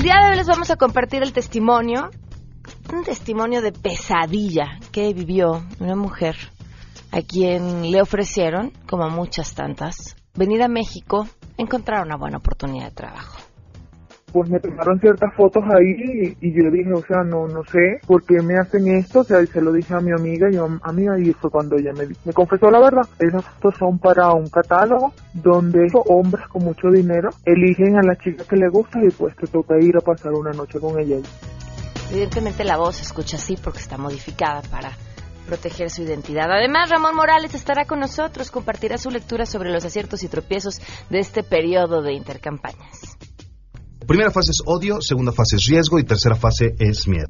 El día de hoy les vamos a compartir el testimonio, un testimonio de pesadilla que vivió una mujer a quien le ofrecieron, como muchas tantas, venir a México encontrar una buena oportunidad de trabajo pues me tomaron ciertas fotos ahí y, yo dije, o sea, no no sé por qué me hacen esto, o sea, y se lo dije a mi amiga y yo, amiga, y fue cuando ella me, me confesó la verdad. Esas fotos son para un catálogo donde hombres con mucho dinero eligen a la chica que le gusta y pues te toca ir a pasar una noche con ella. Evidentemente la voz se escucha así porque está modificada para proteger su identidad. Además, Ramón Morales estará con nosotros, compartirá su lectura sobre los aciertos y tropiezos de este periodo de intercampañas. Primera fase es odio, segunda fase es riesgo y tercera fase es miedo.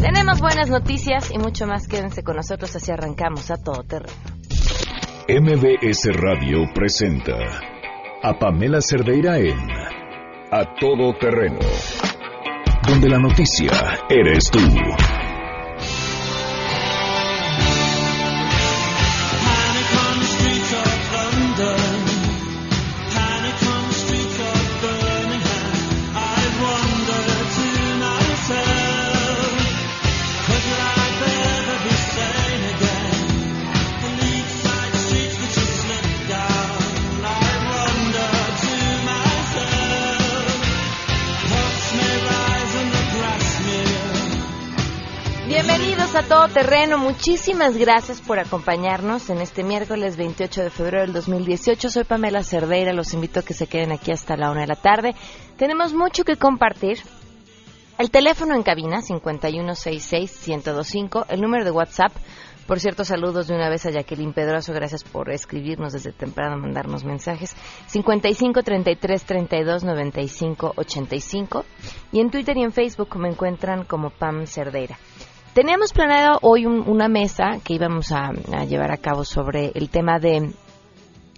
Tenemos buenas noticias y mucho más. Quédense con nosotros así arrancamos a todo terreno. MBS Radio presenta a Pamela Cerdeira en A Todo Terreno, donde la noticia eres tú. Todo terreno. Muchísimas gracias por acompañarnos en este miércoles 28 de febrero del 2018. Soy Pamela Cerdeira. Los invito a que se queden aquí hasta la una de la tarde. Tenemos mucho que compartir. El teléfono en cabina 5166-1025. El número de WhatsApp. Por cierto, saludos de una vez a Jacqueline Pedroso. Gracias por escribirnos desde temprano, mandarnos mensajes. 55 33 32 95 85. Y en Twitter y en Facebook me encuentran como Pam Cerdeira. Teníamos planeado hoy una mesa que íbamos a, llevar a cabo sobre el tema de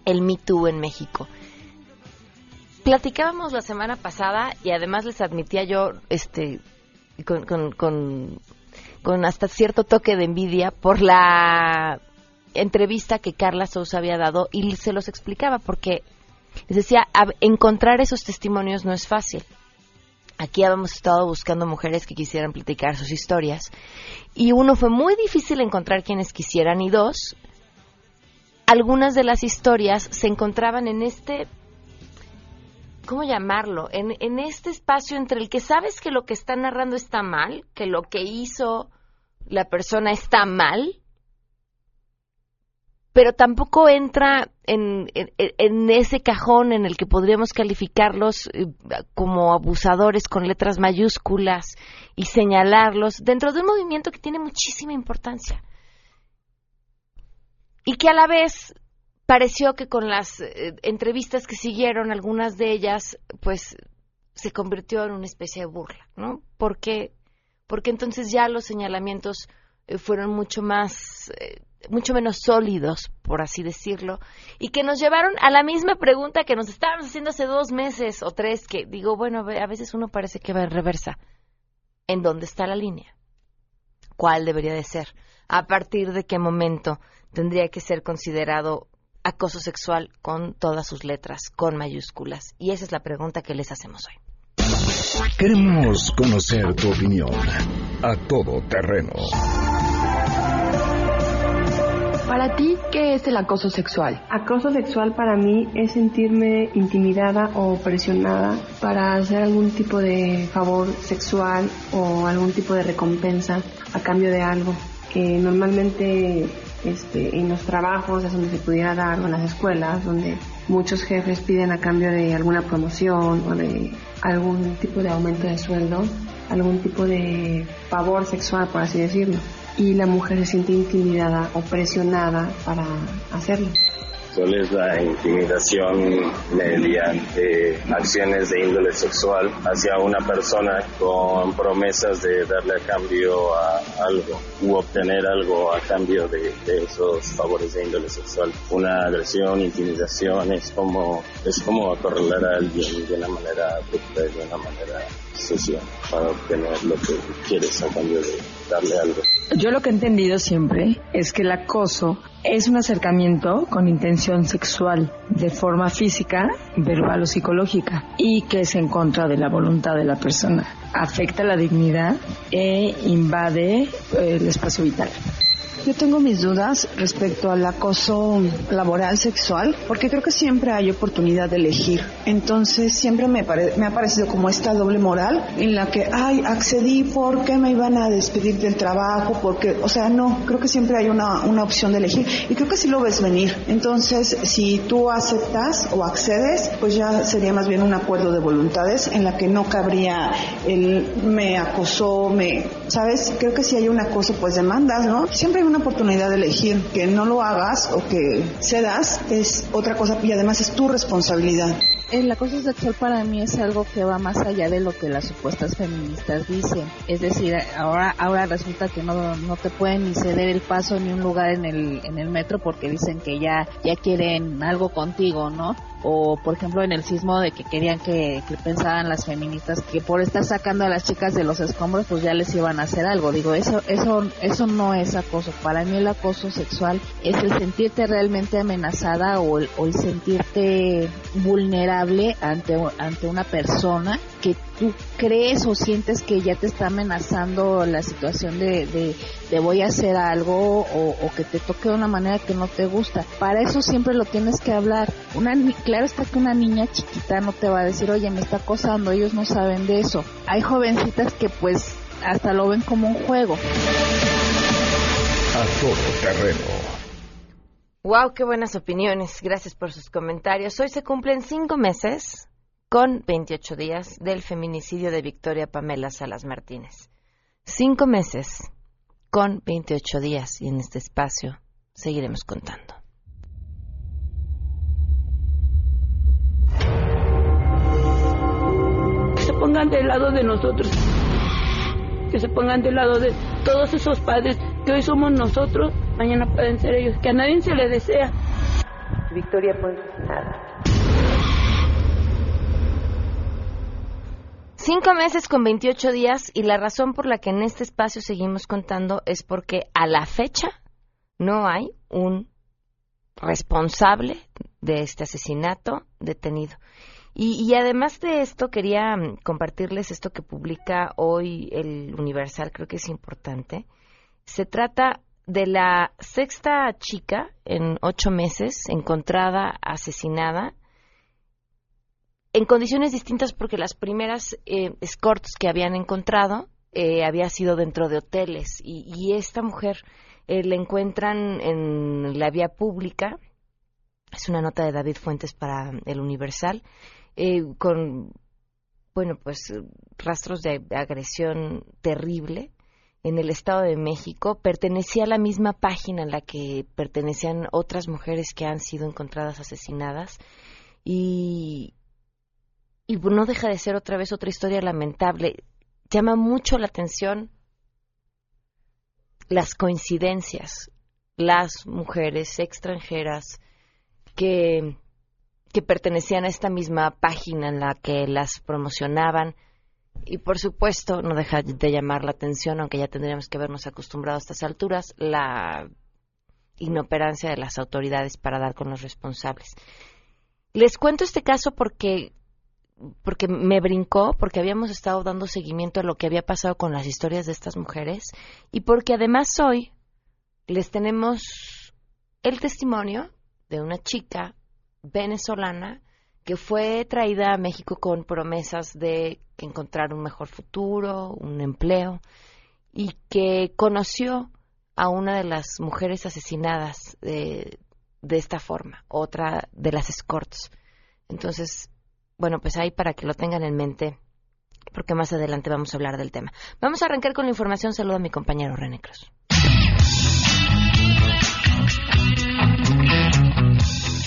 el Me Too en México. Platicábamos la semana pasada y además les admitía yo, este, con, con, con, hasta cierto toque de envidia por la entrevista que Carla Sousa había dado y se los explicaba porque les decía, encontrar esos testimonios no es fácil. Aquí habíamos estado buscando mujeres que quisieran platicar sus historias. Y uno, fue muy difícil encontrar quienes quisieran. Y dos, algunas de las historias se encontraban en este, ¿cómo llamarlo? En, este espacio entre el que sabes que lo que está narrando está mal, que lo que hizo la persona está mal, pero tampoco entra en, ese cajón en el que podríamos calificarlos eh, como abusadores con letras mayúsculas y señalarlos dentro de un movimiento que tiene muchísima importancia. Y que a la vez pareció que con las eh, entrevistas que siguieron, algunas de ellas, pues se convirtió en una especie de burla, ¿no? Porque, porque entonces ya los señalamientos eh, fueron mucho más mucho menos sólidos, por así decirlo, y que nos llevaron a la misma pregunta que nos estábamos haciendo hace dos meses o tres, que digo, bueno, a veces uno parece que va en reversa. ¿En dónde está la línea? ¿Cuál debería de ser? ¿A partir de qué momento tendría que ser considerado acoso sexual con todas sus letras, con mayúsculas? Y esa es la pregunta que les hacemos hoy. Queremos conocer tu opinión a todo terreno para ti, ¿qué es el acoso sexual? Acoso sexual para mí es sentirme intimidada o presionada para hacer algún tipo de favor sexual o algún tipo de recompensa a cambio de algo. que normalmente este, en los trabajos es donde se pudiera dar o en las escuelas donde muchos jefes piden a cambio de alguna promoción o de algún tipo de aumento de sueldo, algún tipo de favor sexual, por así decirlo y la mujer se siente intimidada o presionada para hacerlo. Solo es la intimidación mediante acciones de índole sexual hacia una persona con promesas de darle a cambio a algo u obtener algo a cambio de, esos favores de índole sexual. Una agresión, intimidación es como es como acorralar a alguien de una manera abrupta, de una manera para obtener lo que quieres a cambio de darle algo. Yo lo que he entendido siempre es que el acoso Es un acercamiento con intención sexual, de forma física, verbal o psicológica, y que es en contra de la voluntad de la persona. Afecta la dignidad e invade eh, el espacio vital. Yo tengo mis dudas respecto al acoso laboral sexual, porque creo que siempre hay oportunidad de elegir. Entonces siempre me, me ha parecido como esta doble moral en la que, ay, accedí porque me iban a despedir del trabajo, porque, o sea, no, creo que siempre hay una, una opción de elegir y creo que sí lo ves venir. Entonces, si tú aceptas o accedes, pues ya sería más bien un acuerdo de voluntades en la que no cabría el me acosó, me, ¿sabes? Creo que si hay un acoso, pues demandas, ¿no? Siempre hay una oportunidad de elegir. Que no lo hagas o que cedas es otra cosa y además es tu responsabilidad. El acoso sexual para mí es algo que va más allá de lo que las supuestas feministas dicen. Es decir, ahora ahora resulta que no, no te pueden ni ceder el paso ni un lugar en el, en el metro porque dicen que ya, ya quieren algo contigo, ¿no? O por ejemplo en el sismo de que querían que, pensaban las feministas que por estar sacando a las chicas de los escombros pues ya les iban a hacer algo digo eso eso eso no es acoso para mí el acoso sexual es el sentirte realmente amenazada o el, sentirte vulnerable ante ante una persona que tú crees o sientes que ya te está amenazando la situación de, de, voy a hacer algo o, que te toque de una manera que no te gusta. Para eso siempre lo tienes que hablar. Una, claro está que una niña chiquita no te va a decir, oye, me está acosando, ellos no saben de eso. Hay jovencitas que pues hasta lo ven como un juego. A todo terreno. Wow, qué buenas opiniones. Gracias por sus comentarios. Hoy se cumplen cinco meses con 28 días del feminicidio de Victoria Pamela Salas Martínez. Cinco meses con 28 días y en este espacio seguiremos contando. Pongan del lado de nosotros, que se pongan del lado de todos esos padres que hoy somos nosotros, mañana pueden ser ellos, que a nadie se le desea. Victoria, pues nada Cinco meses con 28 días y la razón por la que en este espacio seguimos contando es porque a la fecha no hay un responsable de este asesinato detenido. Y, y, además de esto, quería mm, compartirles esto que publica hoy el Universal, creo que es importante. Se trata de la sexta chica en ocho meses encontrada asesinada en condiciones distintas porque las primeras eh, escorts que habían encontrado eh, había sido dentro de hoteles y, esta mujer eh, la encuentran en la vía pública. Es una nota de David Fuentes para el Universal eh, con bueno pues rastros de agresión terrible en el Estado de México pertenecía a la misma página en la que pertenecían otras mujeres que han sido encontradas asesinadas y, y no deja de ser otra vez otra historia lamentable. Llama mucho la atención las coincidencias, las mujeres extranjeras que, que pertenecían a esta misma página en la que las promocionaban. Y por supuesto, no deja de llamar la atención, aunque ya tendríamos que habernos acostumbrado a estas alturas, la inoperancia de las autoridades para dar con los responsables. Les cuento este caso porque porque me brincó, porque habíamos estado dando seguimiento a lo que había pasado con las historias de estas mujeres y porque además hoy les tenemos el testimonio de una chica venezolana que fue traída a México con promesas de encontrar un mejor futuro, un empleo y que conoció a una de las mujeres asesinadas de, de esta forma, otra de las escorts. Entonces, bueno, pues ahí para que lo tengan en mente, porque más adelante vamos a hablar del tema. Vamos a arrancar con la información. Saludo a mi compañero René Cruz.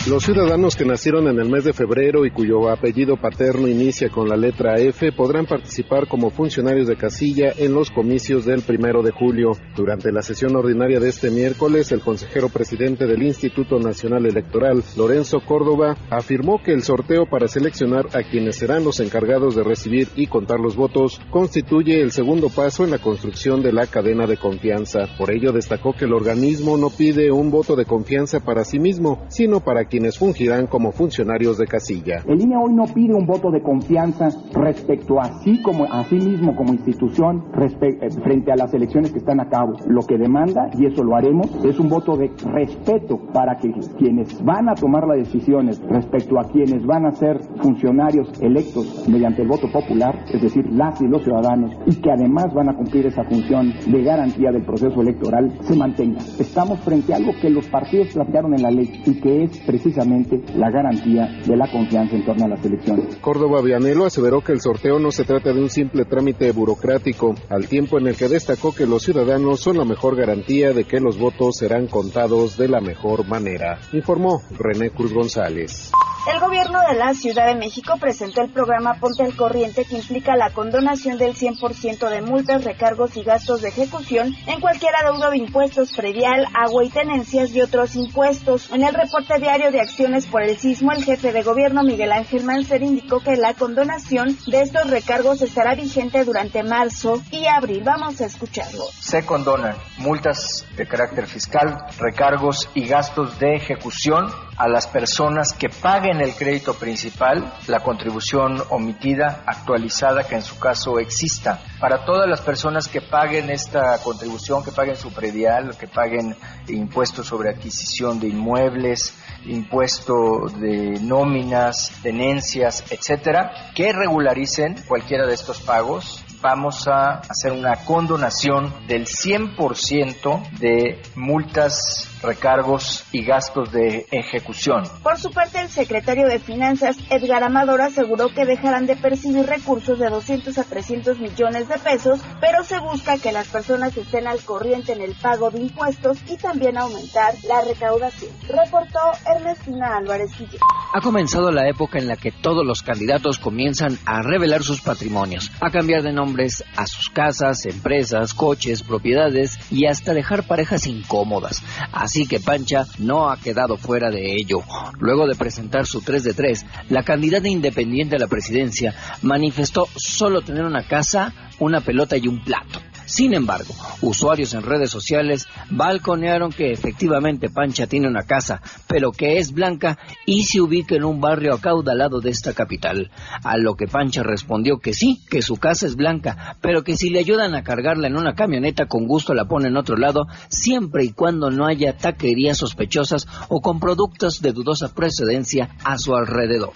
Los ciudadanos que nacieron en el mes de febrero y cuyo apellido paterno inicia con la letra F podrán participar como funcionarios de casilla en los comicios del primero de julio. Durante la sesión ordinaria de este miércoles, el consejero presidente del Instituto Nacional Electoral, Lorenzo Córdoba, afirmó que el sorteo para seleccionar a quienes serán los encargados de recibir y contar los votos constituye el segundo paso en la construcción de la cadena de confianza. Por ello, destacó que el organismo no pide un voto de confianza para sí mismo, sino para quienes quienes fungirán como funcionarios de casilla. El INE hoy no pide un voto de confianza respecto a sí como a sí mismo como institución eh, frente a las elecciones que están a cabo. Lo que demanda y eso lo haremos es un voto de respeto para que quienes van a tomar las decisiones respecto a quienes van a ser funcionarios electos mediante el voto popular, es decir, las y los ciudadanos, y que además van a cumplir esa función de garantía del proceso electoral, se mantenga. Estamos frente a algo que los partidos plantearon en la ley y que es precisamente precisamente la garantía de la confianza en torno a las elecciones. Córdoba Vianelo aseveró que el sorteo no se trata de un simple trámite burocrático, al tiempo en el que destacó que los ciudadanos son la mejor garantía de que los votos serán contados de la mejor manera, informó René Cruz González. El gobierno de la Ciudad de México presentó el programa Ponte al Corriente que implica la condonación del 100% de multas, recargos y gastos de ejecución en cualquier adeudo de impuestos predial, agua y tenencias y otros impuestos. En el reporte diario de acciones por el sismo, el jefe de gobierno Miguel Ángel Mancer indicó que la condonación de estos recargos estará vigente durante marzo y abril. Vamos a escucharlo. Se condonan multas de carácter fiscal, recargos y gastos de ejecución a las personas que paguen el crédito principal, la contribución omitida, actualizada, que en su caso exista. Para todas las personas que paguen esta contribución, que paguen su predial, que paguen impuestos sobre adquisición de inmuebles, impuesto de nóminas, tenencias, etcétera, que regularicen cualquiera de estos pagos vamos a hacer una condonación del 100% de multas recargos y gastos de ejecución. Por su parte, el secretario de Finanzas, Edgar Amador, aseguró que dejarán de percibir recursos de 200 a 300 millones de pesos, pero se busca que las personas estén al corriente en el pago de impuestos y también aumentar la recaudación. Reportó Ernestina Álvarez Guillén. Ha comenzado la época en la que todos los candidatos comienzan a revelar sus patrimonios, a cambiar de nombres a sus casas, empresas, coches, propiedades y hasta dejar parejas incómodas. Así que Pancha no ha quedado fuera de ello. Luego de presentar su 3 de 3, la candidata independiente a la presidencia manifestó solo tener una casa, una pelota y un plato. Sin embargo, usuarios en redes sociales balconearon que efectivamente Pancha tiene una casa, pero que es blanca y se ubica en un barrio acaudalado de esta capital. A lo que Pancha respondió que sí, que su casa es blanca, pero que si le ayudan a cargarla en una camioneta con gusto la pone en otro lado, siempre y cuando no haya taquerías sospechosas o con productos de dudosa procedencia a su alrededor.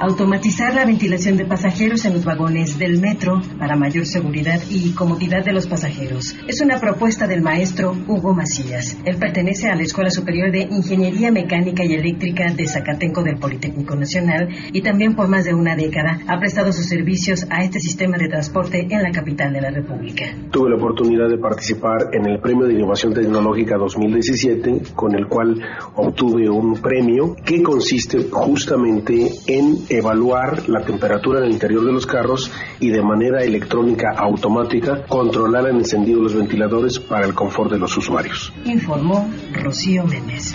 Automatizar la ventilación de pasajeros en los vagones del metro para mayor seguridad y comodidad de los pasajeros. Es una propuesta del maestro Hugo Macías. Él pertenece a la Escuela Superior de Ingeniería Mecánica y Eléctrica de Zacatenco del Politécnico Nacional y también por más de una década ha prestado sus servicios a este sistema de transporte en la capital de la República. Tuve la oportunidad de participar en el Premio de Innovación Tecnológica 2017, con el cual obtuve un premio que consiste justamente en evaluar la temperatura en el interior de los carros y de manera electrónica automática controlar el encendido de los ventiladores para el confort de los usuarios. Informó Rocío Méndez.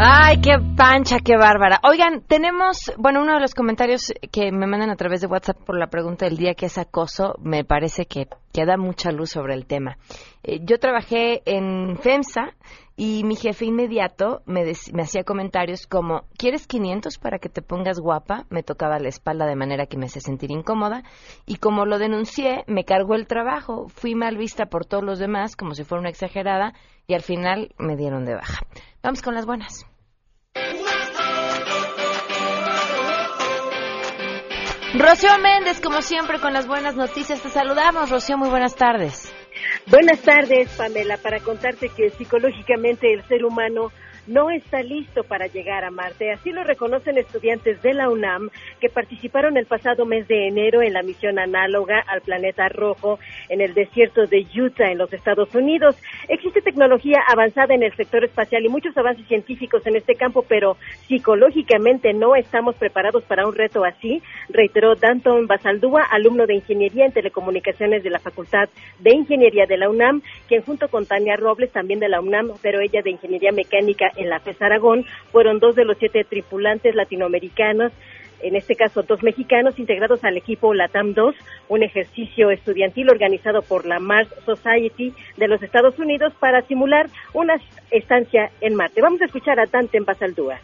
Ay, qué pancha, qué bárbara. Oigan, tenemos, bueno, uno de los comentarios que me mandan a través de WhatsApp por la pregunta del día que es acoso, me parece que, que da mucha luz sobre el tema. Eh, yo trabajé en FEMSA y mi jefe inmediato me, hacía comentarios como, ¿quieres 500 para que te pongas guapa? Me tocaba la espalda de manera que me hacía sentir incómoda y como lo denuncié, me cargó el trabajo. Fui mal vista por todos los demás como si fuera una exagerada y al final me dieron de baja. Vamos con las buenas. Rocío Méndez, como siempre, con las buenas noticias. Te saludamos, Rocío, muy buenas tardes. Buenas tardes, Pamela, para contarte que psicológicamente el ser humano no está listo para llegar a Marte. Así lo reconocen estudiantes de la UNAM que participaron el pasado mes de enero en la misión análoga al planeta rojo en el desierto de Utah, en los Estados Unidos. Existe tecnología avanzada en el sector espacial y muchos avances científicos en este campo, pero psicológicamente no estamos preparados para un reto así, reiteró Danton Basaldúa, alumno de Ingeniería en Telecomunicaciones de la Facultad de Ingeniería de la UNAM, quien junto con Tania Robles, también de la UNAM, pero ella de Ingeniería Mecánica en la FES Aragón, fueron dos de los siete tripulantes latinoamericanos en este caso dos mexicanos integrados al equipo LATAM 2, un ejercicio estudiantil organizado por la Mars Society de los Estados Unidos para simular una estancia en Marte. Vamos a escuchar a Dante en Basaldúa.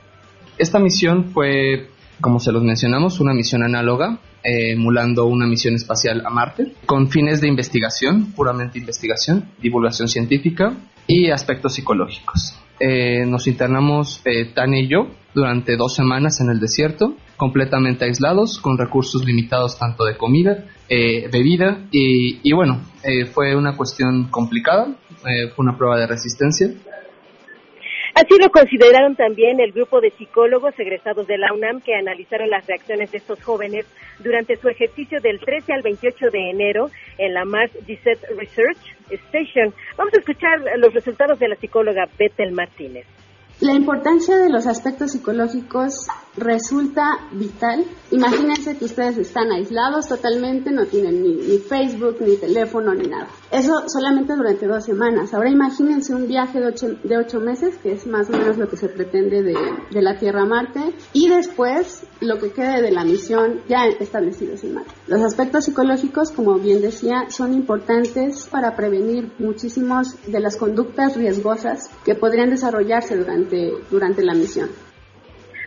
Esta misión fue, como se los mencionamos, una misión análoga, eh, emulando una misión espacial a Marte, con fines de investigación, puramente investigación, divulgación científica y aspectos psicológicos. Eh, nos internamos eh, Tania y yo durante dos semanas en el desierto, completamente aislados, con recursos limitados tanto de comida, eh, bebida y, y bueno, eh, fue una cuestión complicada, eh, fue una prueba de resistencia. Así lo consideraron también el grupo de psicólogos egresados de la UNAM que analizaron las reacciones de estos jóvenes durante su ejercicio del 13 al 28 de enero en la Mars Research Station. Vamos a escuchar los resultados de la psicóloga Bethel Martínez. La importancia de los aspectos psicológicos resulta vital. Imagínense que ustedes están aislados totalmente, no tienen ni, ni, Facebook, ni teléfono, ni nada. Eso solamente durante dos semanas. Ahora imagínense un viaje de ocho, de ocho meses, que es más o menos lo que se pretende de, de la Tierra a Marte, y después lo que quede de la misión ya establecidos en Marte. Los aspectos psicológicos, como bien decía, son importantes para prevenir muchísimos de las conductas riesgosas que podrían desarrollarse durante, durante la misión.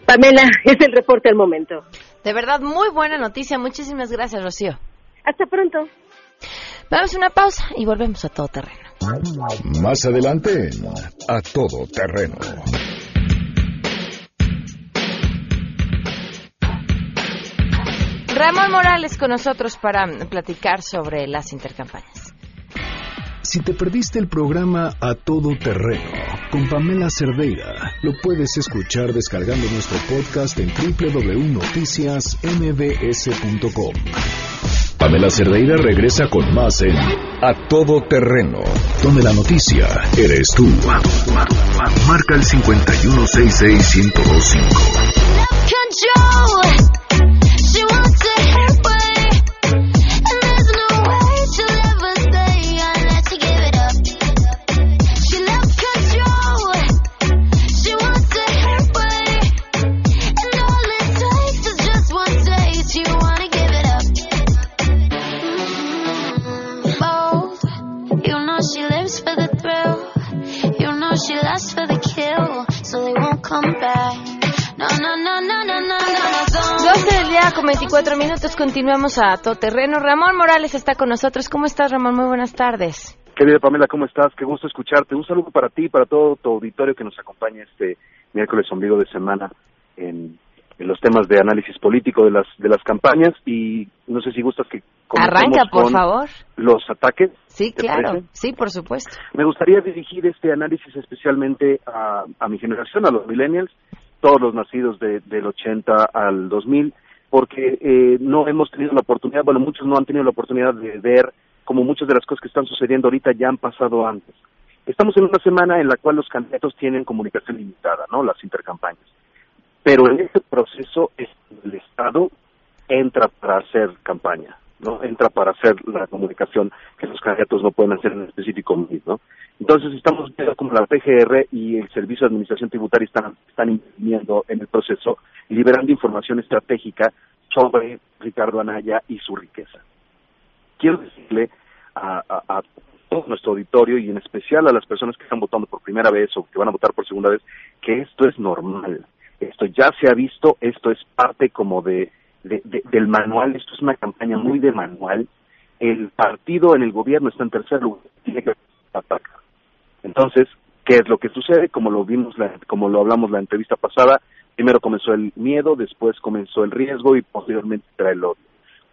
Pamela, es el reporte al momento. De verdad, muy buena noticia. Muchísimas gracias, Rocío. Hasta pronto. Vamos a una pausa y volvemos a todo terreno. Más adelante, a todo terreno. Ramón Morales con nosotros para platicar sobre las intercampañas. Si te perdiste el programa A Todo Terreno con Pamela Cerdeira, lo puedes escuchar descargando nuestro podcast en www.noticiasmbs.com. Pamela Cerdeira regresa con más en A Todo Terreno, donde la noticia eres tú. Marca el 5166125. Con 24 minutos continuamos a todo terreno. Ramón Morales está con nosotros. ¿Cómo estás, Ramón? Muy buenas tardes. Querida Pamela, ¿cómo estás? Qué gusto escucharte. Un saludo para ti y para todo tu auditorio que nos acompaña este miércoles ombligo de semana en, en, los temas de análisis político de las de las campañas y no sé si gustas que arranca por favor los ataques. Sí, claro. Parece? Sí, por supuesto. Me gustaría dirigir este análisis especialmente a, a mi generación, a los millennials, todos los nacidos de, del 80 al 2000 porque eh, no hemos tenido la oportunidad, bueno, muchos no han tenido la oportunidad de ver como muchas de las cosas que están sucediendo ahorita ya han pasado antes. Estamos en una semana en la cual los candidatos tienen comunicación limitada, ¿no? Las intercampañas. Pero en ese proceso el Estado entra para hacer campaña, ¿no? Entra para hacer la comunicación que los candidatos no pueden hacer en específico, ¿no? Entonces estamos viendo como la PGR y el Servicio de Administración Tributaria están, están interviniendo en el proceso, liberando información estratégica sobre Ricardo Anaya y su riqueza. Quiero decirle a, a, a todo nuestro auditorio y en especial a las personas que están votando por primera vez o que van a votar por segunda vez, que esto es normal. Esto ya se ha visto, esto es parte como de, de, de del manual, esto es una campaña muy de manual. El partido en el gobierno está en tercer lugar, tiene que atacar. Entonces, ¿qué es lo que sucede? Como lo vimos, la, como lo hablamos la entrevista pasada, primero comenzó el miedo, después comenzó el riesgo y posteriormente trae el odio.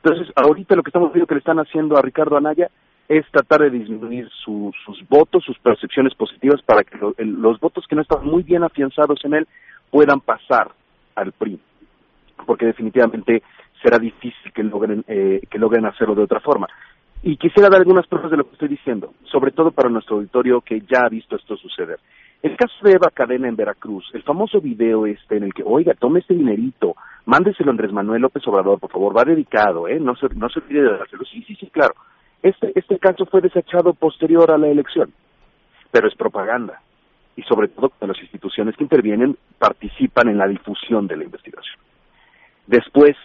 Entonces, ahorita lo que estamos viendo que le están haciendo a Ricardo Anaya es tratar de disminuir sus votos, sus percepciones positivas para que los votos que no están muy bien afianzados en él puedan pasar al PRI, porque definitivamente será difícil que logren eh, que logren hacerlo de otra forma. Y quisiera dar algunas pruebas de lo que estoy diciendo, sobre todo para nuestro auditorio que ya ha visto esto suceder. El caso de Eva Cadena en Veracruz, el famoso video este en el que, oiga, tome este dinerito, mándeselo a Andrés Manuel López Obrador, por favor, va dedicado, ¿eh? No se, no se olvide de dárselo. Sí, sí, sí, claro. Este, este caso fue desechado posterior a la elección, pero es propaganda. Y sobre todo las instituciones que intervienen participan en la difusión de la investigación. Después,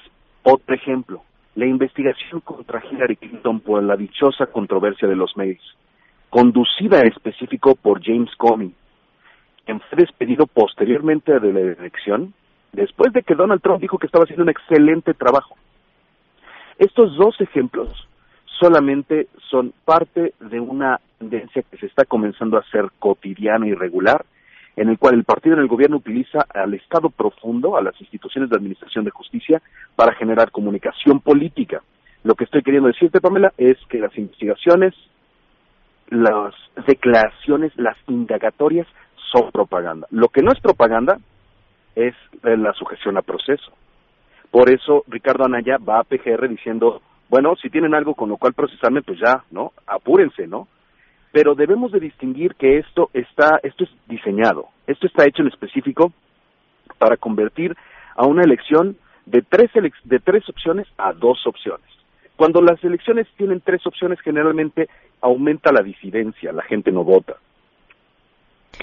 otro ejemplo, la investigación contra Hillary Clinton por la dichosa controversia de los mails, conducida en específico por James Comey, quien fue despedido posteriormente de la elección, después de que Donald Trump dijo que estaba haciendo un excelente trabajo. Estos dos ejemplos solamente son parte de una tendencia que se está comenzando a ser cotidiana y regular, en el cual el partido en el gobierno utiliza al Estado profundo, a las instituciones de administración de justicia, para generar comunicación política. Lo que estoy queriendo decirte, Pamela, es que las investigaciones, las declaraciones, las indagatorias son propaganda. Lo que no es propaganda es la sujeción a proceso. Por eso Ricardo Anaya va a PGR diciendo bueno, si tienen algo con lo cual procesarme, pues ya, ¿no? Apúrense, ¿no? Pero debemos de distinguir que esto está, esto es diseñado, esto está hecho en específico para convertir a una elección de tres, de tres opciones a dos opciones. Cuando las elecciones tienen tres opciones, generalmente aumenta la disidencia, la gente no vota.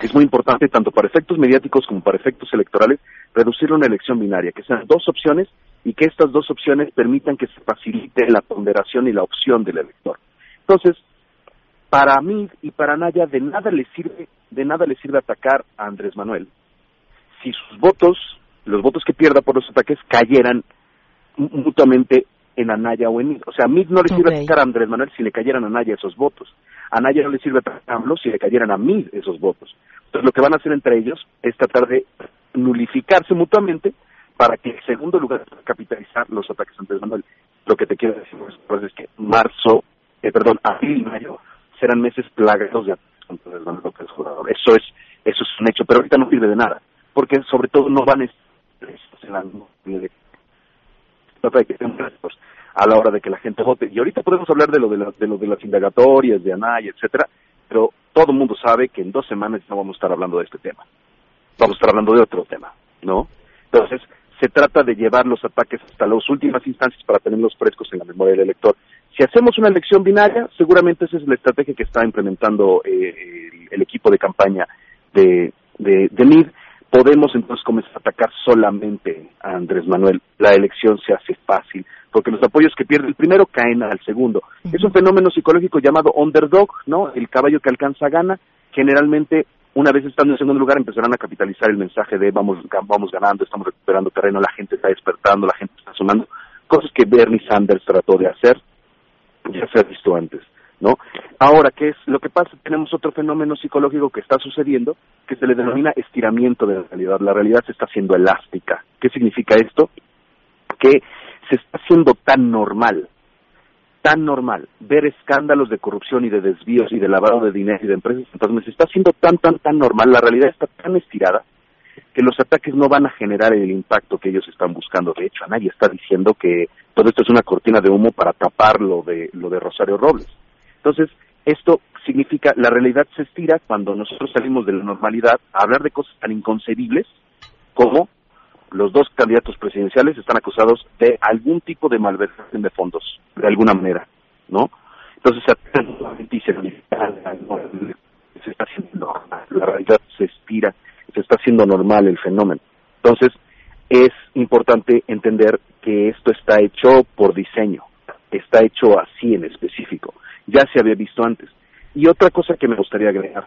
Es muy importante, tanto para efectos mediáticos como para efectos electorales, reducir una elección binaria, que sean dos opciones y que estas dos opciones permitan que se facilite la ponderación y la opción del elector. Entonces, para mí y para Naya de nada le sirve, de nada le sirve atacar a Andrés Manuel si sus votos, los votos que pierda por los ataques cayeran mutuamente en Anaya o en Mid. O sea, a Mid no le sirve atacar a Andrés Manuel si le cayeran a Anaya esos votos. A Anaya no le sirve atacar a AMLO si le cayeran a Mid esos votos. Entonces lo que van a hacer entre ellos es tratar de nulificarse mutuamente para que en segundo lugar capitalizar los ataques ante Manuel. Lo que te quiero decir pues, es que marzo, eh, perdón, abril y mayo serán meses plagados de ataques contra Manuel López Obrador. Eso es, eso es un hecho, pero ahorita no sirve de nada, porque sobre todo no van a estar en la de a la hora de que la gente vote. Y ahorita podemos hablar de lo de, de, lo de las indagatorias, de ANAY, etcétera, pero todo el mundo sabe que en dos semanas no vamos a estar hablando de este tema. Vamos a estar hablando de otro tema, ¿no? Entonces, se trata de llevar los ataques hasta las últimas instancias para tenerlos frescos en la memoria del elector. Si hacemos una elección binaria, seguramente esa es la estrategia que está implementando eh, el, equipo de campaña de, de, de MID. Podemos entonces comenzar a atacar solamente a Andrés Manuel. La elección se hace fácil, porque los apoyos que pierde el primero caen al segundo. Es un fenómeno psicológico llamado underdog, ¿no? El caballo que alcanza gana. Generalmente una vez estando en segundo lugar empezarán a capitalizar el mensaje de vamos, vamos ganando, estamos recuperando terreno, la gente está despertando, la gente está sumando, cosas que Bernie Sanders trató de hacer, ya se ha visto antes, ¿no? Ahora, ¿qué es lo que pasa? Tenemos otro fenómeno psicológico que está sucediendo, que se le denomina estiramiento de la realidad. La realidad se está haciendo elástica. ¿Qué significa esto? Que se está haciendo tan normal tan normal ver escándalos de corrupción y de desvíos y de lavado de dinero y de empresas fantasmas está siendo tan, tan, tan normal, la realidad está tan estirada que los ataques no van a generar el impacto que ellos están buscando. De hecho, nadie está diciendo que todo esto es una cortina de humo para tapar lo de, lo de Rosario Robles. Entonces, esto significa, la realidad se estira cuando nosotros salimos de la normalidad a hablar de cosas tan inconcebibles como los dos candidatos presidenciales están acusados de algún tipo de malversación de fondos, de alguna manera, ¿no? Entonces se está haciendo normal, la realidad se estira, se está haciendo normal el fenómeno. Entonces es importante entender que esto está hecho por diseño, está hecho así en específico, ya se había visto antes. Y otra cosa que me gustaría agregar,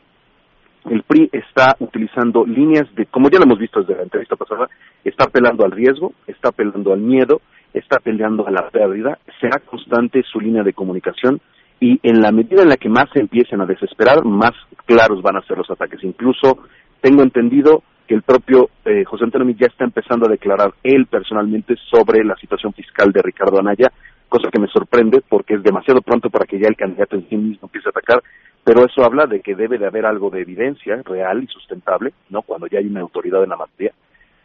el PRI está utilizando líneas de, como ya lo hemos visto desde la entrevista pasada, está apelando al riesgo, está apelando al miedo, está apelando a la pérdida, será constante su línea de comunicación y en la medida en la que más se empiecen a desesperar, más claros van a ser los ataques. Incluso tengo entendido que el propio eh, José Antonio ya está empezando a declarar él personalmente sobre la situación fiscal de Ricardo Anaya cosa que me sorprende porque es demasiado pronto para que ya el candidato en sí mismo empiece a atacar, pero eso habla de que debe de haber algo de evidencia real y sustentable, ¿no? Cuando ya hay una autoridad en la materia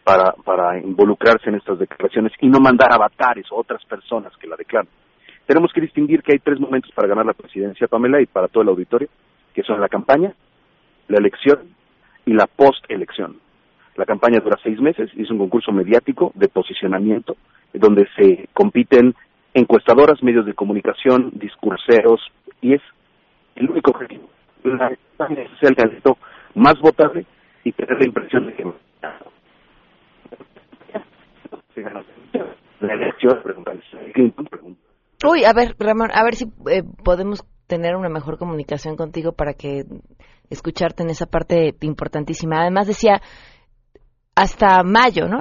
para, para involucrarse en estas declaraciones y no mandar avatares o otras personas que la declaran. Tenemos que distinguir que hay tres momentos para ganar la presidencia, Pamela, y para todo el auditorio, que son la campaña, la elección y la post-elección. La campaña dura seis meses y es un concurso mediático de posicionamiento donde se compiten encuestadoras, medios de comunicación, discurseros y es el único objetivo. La campaña el candidato más votable y tener la impresión de que se gana la elección. Uy, a ver, Ramón, a ver si eh, podemos tener una mejor comunicación contigo para que escucharte en esa parte importantísima. Además decía hasta mayo, ¿no?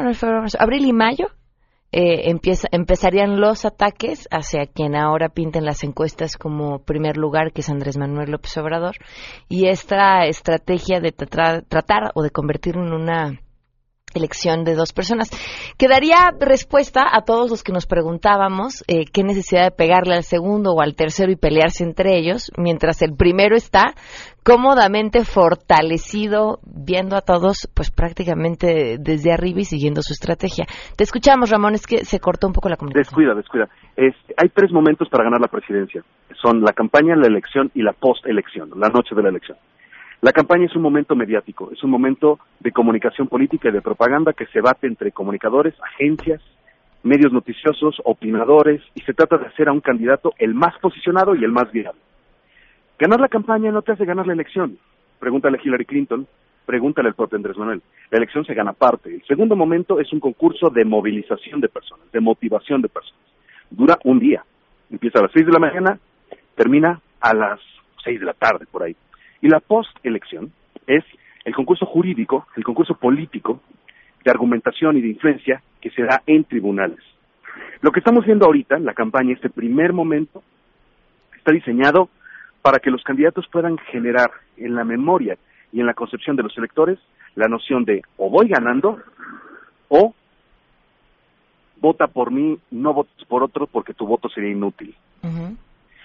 Abril y mayo eh, empieza, empezarían los ataques hacia quien ahora pinten las encuestas como primer lugar, que es Andrés Manuel López Obrador, y esta estrategia de tratar o de convertirlo en una elección de dos personas. Quedaría respuesta a todos los que nos preguntábamos eh, qué necesidad de pegarle al segundo o al tercero y pelearse entre ellos, mientras el primero está cómodamente fortalecido, viendo a todos pues prácticamente desde arriba y siguiendo su estrategia. Te escuchamos, Ramón, es que se cortó un poco la comunicación. Descuida, descuida. hay tres momentos para ganar la presidencia. Son la campaña, la elección y la post-elección, la noche de la elección. La campaña es un momento mediático, es un momento de comunicación política y de propaganda que se bate entre comunicadores, agencias, medios noticiosos, opinadores, y se trata de hacer a un candidato el más posicionado y el más viable. Ganar la campaña no te hace ganar la elección. Pregúntale a Hillary Clinton, pregúntale al propio Andrés Manuel. La elección se gana aparte. El segundo momento es un concurso de movilización de personas, de motivación de personas. Dura un día. Empieza a las seis de la mañana, termina a las seis de la tarde, por ahí. Y la post-elección es el concurso jurídico, el concurso político de argumentación y de influencia que se da en tribunales. Lo que estamos viendo ahorita, la campaña, este primer momento, está diseñado para que los candidatos puedan generar en la memoria y en la concepción de los electores la noción de o voy ganando o vota por mí, no votes por otro porque tu voto sería inútil.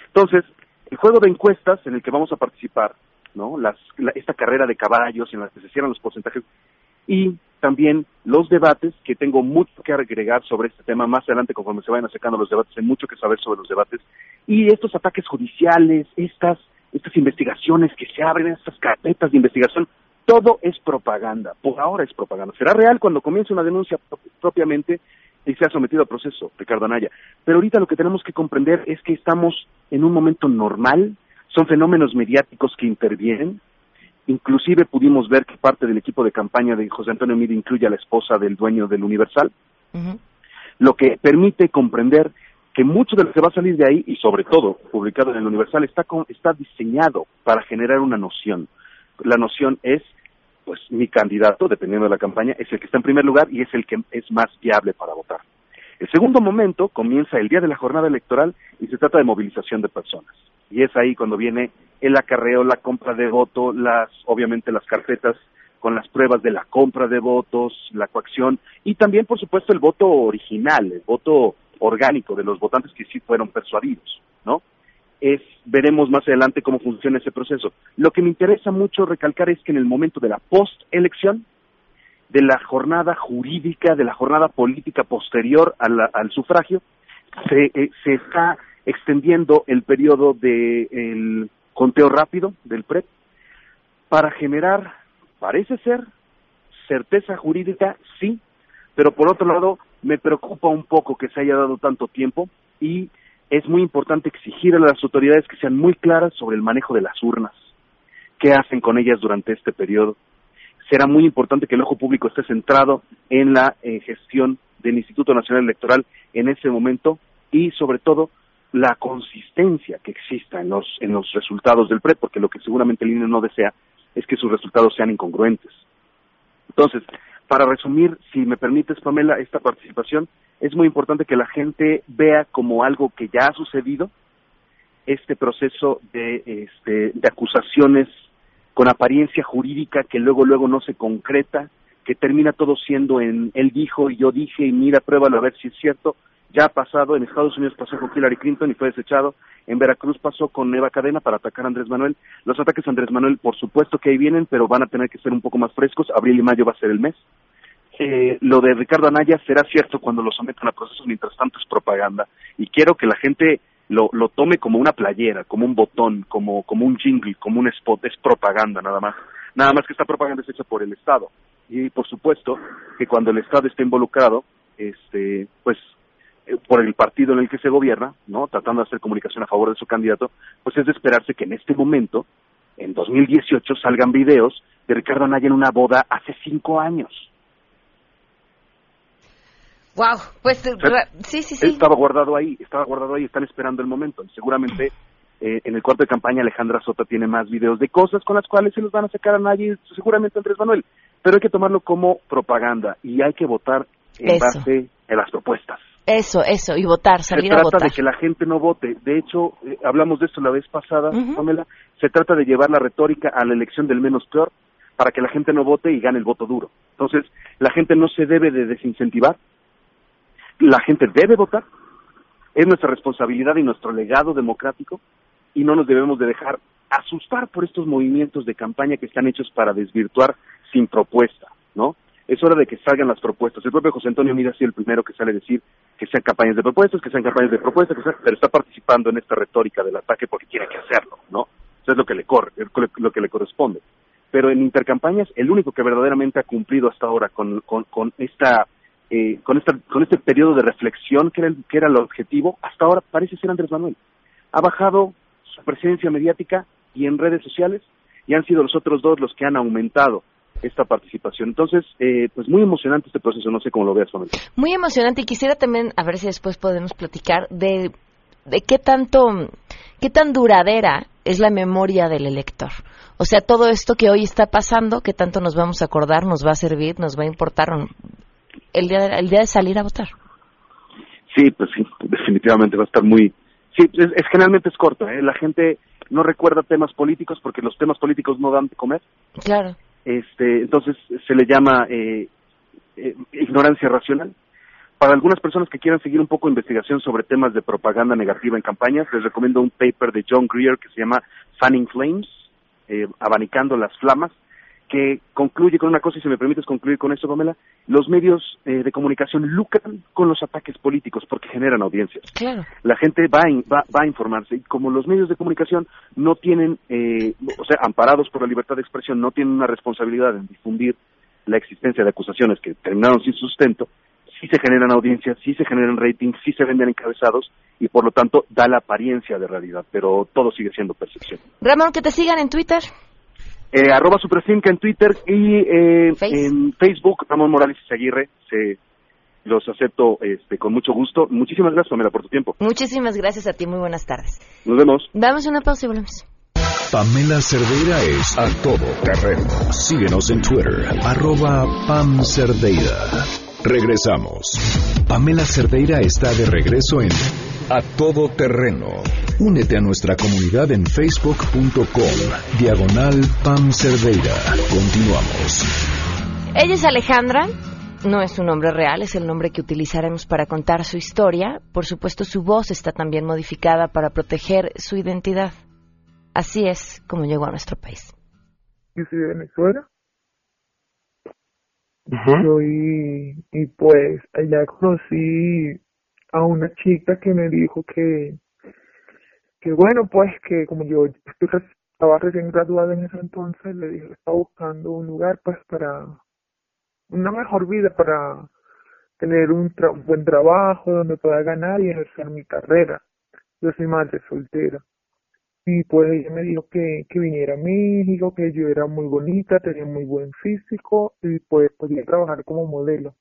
Entonces, el juego de encuestas en el que vamos a participar ¿no? Las, esta carrera de caballos en la que se cierran los porcentajes y también los debates, que tengo mucho que agregar sobre este tema más adelante conforme se vayan acercando los debates, hay mucho que saber sobre los debates, y estos ataques judiciales, estas, estas investigaciones que se abren, estas carpetas de investigación, todo es propaganda, por ahora es propaganda. Será real cuando comience una denuncia propiamente y sea sometido a proceso, Ricardo Anaya. Pero ahorita lo que tenemos que comprender es que estamos en un momento normal, son fenómenos mediáticos que intervienen. Inclusive pudimos ver que parte del equipo de campaña de José Antonio Mide incluye a la esposa del dueño del Universal, lo que permite comprender que mucho de lo que va a salir de ahí, y sobre todo publicado en el Universal, está, está diseñado para generar una noción. La noción es, pues mi candidato, dependiendo de la campaña, es el que está en primer lugar y es el que es más viable para votar. El segundo momento comienza el día de la jornada electoral y se trata de movilización de personas y es ahí cuando viene el acarreo, la compra de voto, las obviamente las carpetas con las pruebas de la compra de votos, la coacción y también por supuesto el voto original, el voto orgánico de los votantes que sí fueron persuadidos, ¿no? Es veremos más adelante cómo funciona ese proceso. Lo que me interesa mucho recalcar es que en el momento de la post-elección, de la jornada jurídica, de la jornada política posterior al sufragio, se, eh, se está extendiendo el periodo del conteo rápido del PREP para generar, parece ser, certeza jurídica, sí, pero por otro lado me preocupa un poco que se haya dado tanto tiempo y es muy importante exigir a las autoridades que sean muy claras sobre el manejo de las urnas, qué hacen con ellas durante este periodo. Será muy importante que el ojo público esté centrado en la eh, gestión del Instituto Nacional Electoral en ese momento y sobre todo la consistencia que exista en los, en los resultados del PRE, porque lo que seguramente el INE no desea es que sus resultados sean incongruentes. Entonces, para resumir, si me permites, Pamela, esta participación, es muy importante que la gente vea como algo que ya ha sucedido este proceso de, este, de acusaciones con apariencia jurídica que luego, luego no se concreta, que termina todo siendo en él dijo y yo dije y mira, pruébalo a ver si es cierto, Ya ha pasado, en Estados Unidos pasó con Hillary Clinton y fue desechado. En Veracruz pasó con Eva Cadena para atacar a Andrés Manuel. Los ataques a Andrés Manuel, por supuesto que ahí vienen, pero van a tener que ser un poco más frescos. Abril y mayo va a ser el mes. Eh, lo de Ricardo Anaya será cierto cuando lo sometan a procesos, mientras tanto es propaganda. Y quiero que la gente lo, lo tome como una playera, como un botón, como, como un jingle, como un spot. Es propaganda nada más. Nada más que esta propaganda es hecha por el Estado. Y por supuesto que cuando el Estado esté involucrado, este, pues por el partido en el que se gobierna, ¿no? Tratando de hacer comunicación a favor de su candidato, pues es de esperarse que en este momento, en 2018, salgan videos de Ricardo Anaya en una boda hace cinco años. Wow, pues sí, sí, sí. Estaba guardado ahí, estaba guardado ahí, están esperando el momento. Y seguramente eh, en el cuarto de campaña Alejandra Sota tiene más videos de cosas con las cuales se los van a sacar a nadie, seguramente Andrés Manuel. Pero hay que tomarlo como propaganda y hay que votar en base a las propuestas. Eso, eso, y votar, salir a votar. Se trata de que la gente no vote. De hecho, eh, hablamos de esto la vez pasada, Pamela. Se trata de llevar la retórica a la elección del menos peor para que la gente no vote y gane el voto duro. Entonces, la gente no se debe de desincentivar. La gente debe votar. Es nuestra responsabilidad y nuestro legado democrático y no nos debemos de dejar asustar por estos movimientos de campaña que están hechos para desvirtuar sin propuesta, ¿no? Es hora de que salgan las propuestas. El propio José Antonio Mira ha sido el primero que sale a decir que sean campañas de propuestas, que sean campañas de propuestas, pero está participando en esta retórica del ataque porque tiene que hacerlo, ¿no? Eso es lo que le corre, lo que le corresponde. Pero en intercampañas, el único que verdaderamente ha cumplido hasta ahora con, con, con esta eh, con, esta, con este periodo de reflexión que era, el, que era el objetivo, hasta ahora parece ser Andrés Manuel. Ha bajado su presencia mediática y en redes sociales y han sido los otros dos los que han aumentado esta participación. Entonces, eh, pues muy emocionante este proceso, no sé cómo lo veas, Pamela. Muy emocionante y quisiera también, a ver si después podemos platicar de, de qué tanto, qué tan duradera es la memoria del elector. O sea, todo esto que hoy está pasando, qué tanto nos vamos a acordar, nos va a servir, nos va a importar el día de, el día de salir a votar. Sí, pues sí, definitivamente va a estar muy... Sí, es, generalmente es corto, ¿eh? la gente no recuerda temas políticos porque los temas políticos no dan de comer. Claro. Este, entonces se le llama eh, eh, ignorancia racional. Para algunas personas que quieran seguir un poco de investigación sobre temas de propaganda negativa en campañas, les recomiendo un paper de John Greer que se llama Fanning Flames, eh, abanicando las flamas, que concluye con una cosa, y si me permites concluir con esto, Pamela, los medios eh, de comunicación lucran con los ataques políticos porque generan audiencias. Claro. La gente va, va, va, a informarse y como los medios de comunicación no tienen, eh, o sea, amparados por la libertad de expresión, no tienen una responsabilidad en difundir la existencia de acusaciones que terminaron sin sustento, sí se generan audiencias, sí se generan ratings, sí se venden encabezados y por lo tanto da la apariencia de realidad, pero todo sigue siendo percepción. Ramón, que te sigan en Twitter. Eh, arroba Superfinca en Twitter y eh, en Facebook, Ramón Morales y Aguirre, se, los acepto este, con mucho gusto. Muchísimas gracias, Pamela, por tu tiempo. Muchísimas gracias a ti, muy buenas tardes. Nos vemos. Damos una pausa y volvemos. Pamela Cerdeira es a todo terreno. Síguenos en Twitter, arroba Pam Cerdeira. Regresamos. Pamela Cerdeira está de regreso en A Todo Terreno. Únete a nuestra comunidad en facebook.com. Diagonal Pam Cerdeira. Continuamos. Ella es Alejandra. No es su nombre real, es el nombre que utilizaremos para contar su historia. Por supuesto, su voz está también modificada para proteger su identidad. Así es como llegó a nuestro país. Yo soy de Venezuela y, y pues allá conocí a una chica que me dijo que, que bueno, pues que como yo estaba recién graduada en ese entonces, le dije que estaba buscando un lugar pues para una mejor vida, para tener un buen trabajo donde pueda ganar y ejercer mi carrera. Yo soy madre soltera. Y pues ella me dijo que, que viniera a México, que yo era muy bonita, tenía muy buen físico y pues podía trabajar como modelo.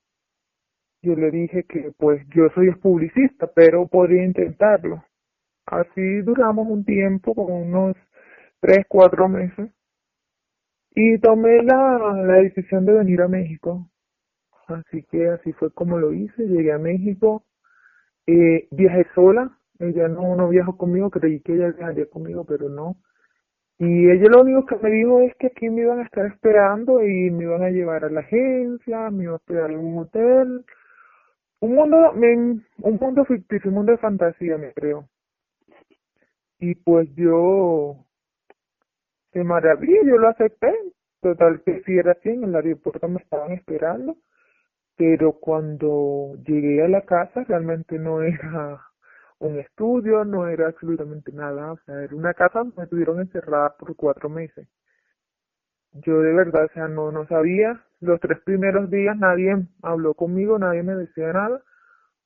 Yo le dije que pues yo soy publicista, pero podría intentarlo. Así duramos un tiempo, como unos tres, cuatro meses. Y tomé la, la decisión de venir a México. Así que así fue como lo hice. Llegué a México, eh, viajé sola, ella no, viajó conmigo, creí que ella viajaría conmigo, pero no. Y ella lo único que me dijo es que aquí me iban a estar esperando y me iban a llevar a la agencia, me iban a esperar en un hotel, un mundo, un mundo ficticio, un mundo de fantasía, me creo. Y pues yo, de maravilla, yo lo acepté. Total, que si era así, en el aeropuerto me estaban esperando. Pero cuando llegué a la casa, realmente no era un estudio, no era absolutamente nada. O sea, era una casa me tuvieron encerrada por cuatro meses. Yo de verdad, o sea, no, no sabía los tres primeros días nadie habló conmigo, nadie me decía nada,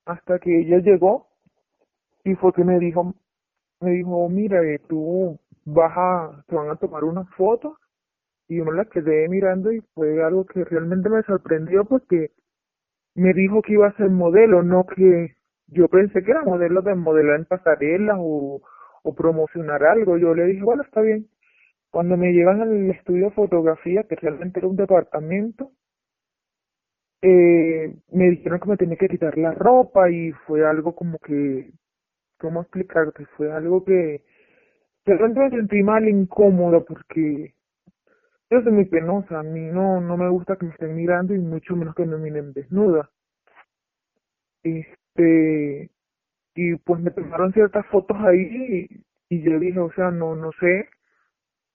hasta que ella llegó y fue que me dijo, me dijo, mira, eh, tú vas a, te van a tomar unas fotos y me las quedé mirando y fue algo que realmente me sorprendió porque me dijo que iba a ser modelo, no que yo pensé que era modelo de modelar en pasarelas o, o promocionar algo. Yo le dije, bueno, está bien. Cuando me llevan al estudio de fotografía, que realmente era un departamento, eh, me dijeron que me tenía que quitar la ropa y fue algo como que, ¿cómo explicarte? Fue algo que realmente me sentí mal, incómodo, porque yo soy muy penosa, a mí no, no me gusta que me estén mirando y mucho menos que me miren desnuda. Este, y pues me tomaron ciertas fotos ahí y, y yo dije, o sea, no, no sé,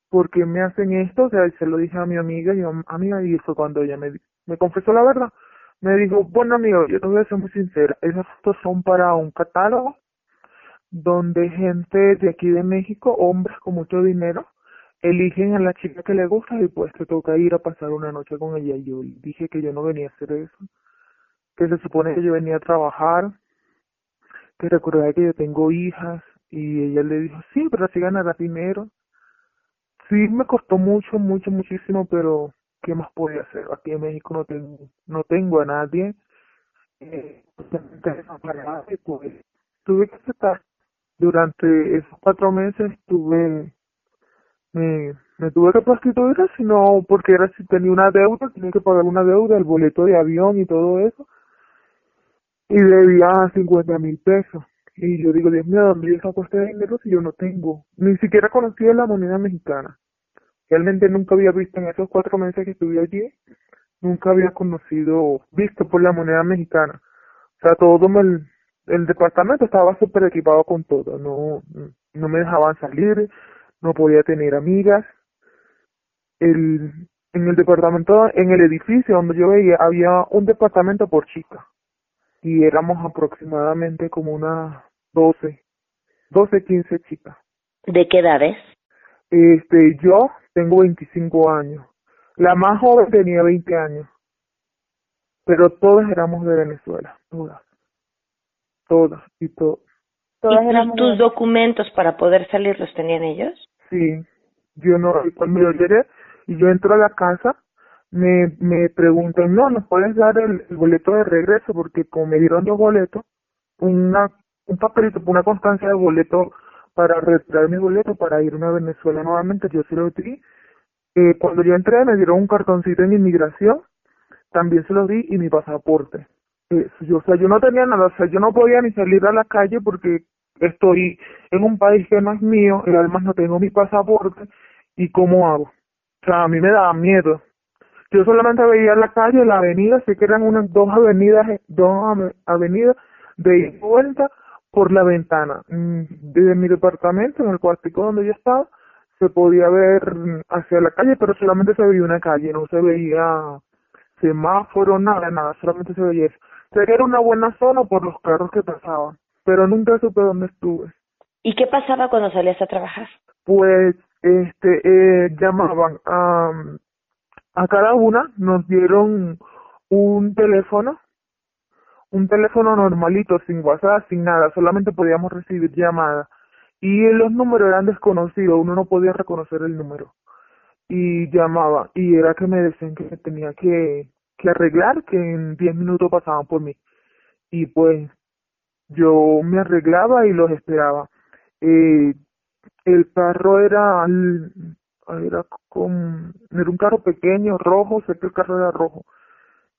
¿por qué me hacen esto? O sea, se lo dije a mi amiga y yo, amiga, y fue cuando ella me, me confesó la verdad. Me dijo, bueno amigo, yo te voy a ser muy sincera, esas fotos son para un catálogo donde gente de aquí de México, hombres con mucho dinero, eligen a la chica que le gusta y pues te toca ir a pasar una noche con ella. Y yo dije que yo no venía a hacer eso, que se supone que yo venía a trabajar, que recordaba que yo tengo hijas y ella le dijo, sí, pero así ganarás dinero sí me costó mucho, mucho, muchísimo, pero ¿qué más podía hacer? Aquí en México no tengo, no tengo a nadie. Eh, pues, tuve que aceptar. Durante esos cuatro meses tuve, me, me tuve que prostituir, sino porque era si tenía una deuda, tenía que pagar una deuda, el boleto de avión y todo eso. Y debía 50 mil pesos. Y yo digo, Dios mío, ¿dónde yo saco este dinero si yo no tengo? Ni siquiera conocía la moneda mexicana. Realmente nunca había visto en esos cuatro meses que estuve allí, nunca había conocido, visto por la moneda mexicana. O sea, todo el, el departamento estaba súper equipado con todo. No, no me dejaban salir, no podía tener amigas. El, en el departamento, en el edificio donde yo veía, había un departamento por chica. Y éramos aproximadamente como unas 12, 12, 15 chicas. ¿De qué edades? Este, yo tengo 25 años. La más joven tenía 20 años. Pero todas éramos de Venezuela, todas. Todas y todas. ¿Todas ¿Y tus, documentos para poder salir los tenían ellos? Sí. Yo no, cuando yo llegué y yo entro a la casa, me, me preguntan, no, ¿nos puedes dar el, el boleto de regreso? Porque como me dieron dos boletos, una un papelito, una constancia de boleto para retirar mi boleto para irme a Venezuela nuevamente, yo se lo di. Eh, cuando yo entré me dieron un cartoncito en inmigración, también se lo di y mi pasaporte. Eh, yo, o sea, yo no tenía nada, o sea, yo no podía ni salir a la calle porque estoy en un país que no es mío y además no tengo mi pasaporte y cómo hago. O sea, a mí me daba miedo. Yo solamente veía la calle, la avenida, sé que eran unas dos avenidas, dos avenidas de vuelta por la ventana. Mm, desde mi departamento, en el cuartico donde yo estaba, se podía ver hacia la calle, pero solamente se veía una calle, no se veía semáforo, nada, nada, solamente se veía eso. O era una buena zona por los carros que pasaban, pero nunca supe dónde estuve. ¿Y qué pasaba cuando salías a trabajar? Pues, este, eh, llamaban a, a cada una, nos dieron un teléfono un teléfono normalito, sin WhatsApp, sin nada, solamente podíamos recibir llamadas. Y los números eran desconocidos, uno no podía reconocer el número. Y llamaba, y era que me decían que tenía que, que arreglar, que en 10 minutos pasaban por mí. Y pues yo me arreglaba y los esperaba. Eh, el carro era, era, con, era un carro pequeño, rojo, sé que el carro era rojo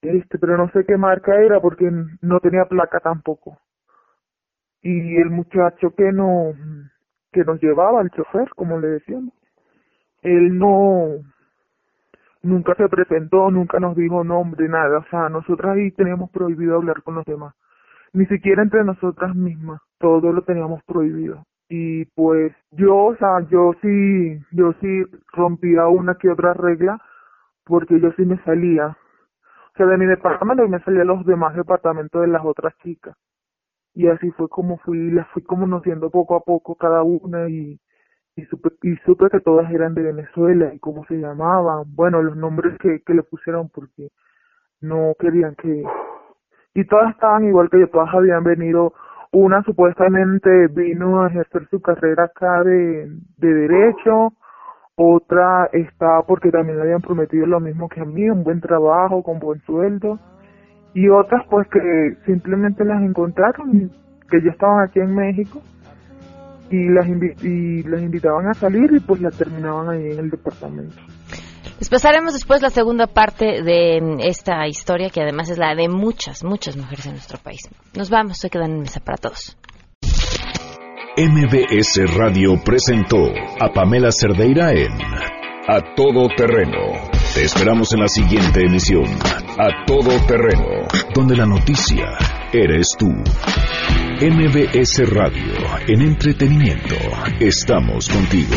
este, pero no sé qué marca era porque no tenía placa tampoco. Y el muchacho que no, que nos llevaba, el chofer, como le decíamos, él no, nunca se presentó, nunca nos dijo nombre, nada. O sea, nosotros ahí teníamos prohibido hablar con los demás. ni siquiera entre nosotras mismas, todo lo teníamos prohibido. Y pues yo, o sea, yo sí, yo sí rompía una que otra regla, porque yo sí me salía. O sea, de mi departamento y me salía los demás departamentos de las otras chicas. Y así fue como fui, las fui conociendo poco a poco cada una y, y supe, y supe que todas eran de Venezuela y cómo se llamaban, bueno, los nombres que, que le pusieron porque no querían que... Y todas estaban igual que yo, todas habían venido, una supuestamente vino a ejercer su carrera acá de, de derecho, otra estaba porque también le habían prometido lo mismo que a mí, un buen trabajo, con buen sueldo, y otras pues que simplemente las encontraron, que ya estaban aquí en México, y las, y las invitaban a salir y pues las terminaban ahí en el departamento. Les pasaremos después la segunda parte de esta historia, que además es la de muchas, muchas mujeres en nuestro país. Nos vamos, se quedan en mesa para todos. MBS Radio presentó a Pamela Cerdeira en A Todo Terreno. Te esperamos en la siguiente emisión, A Todo Terreno, donde la noticia eres tú. MBS Radio, en entretenimiento, estamos contigo.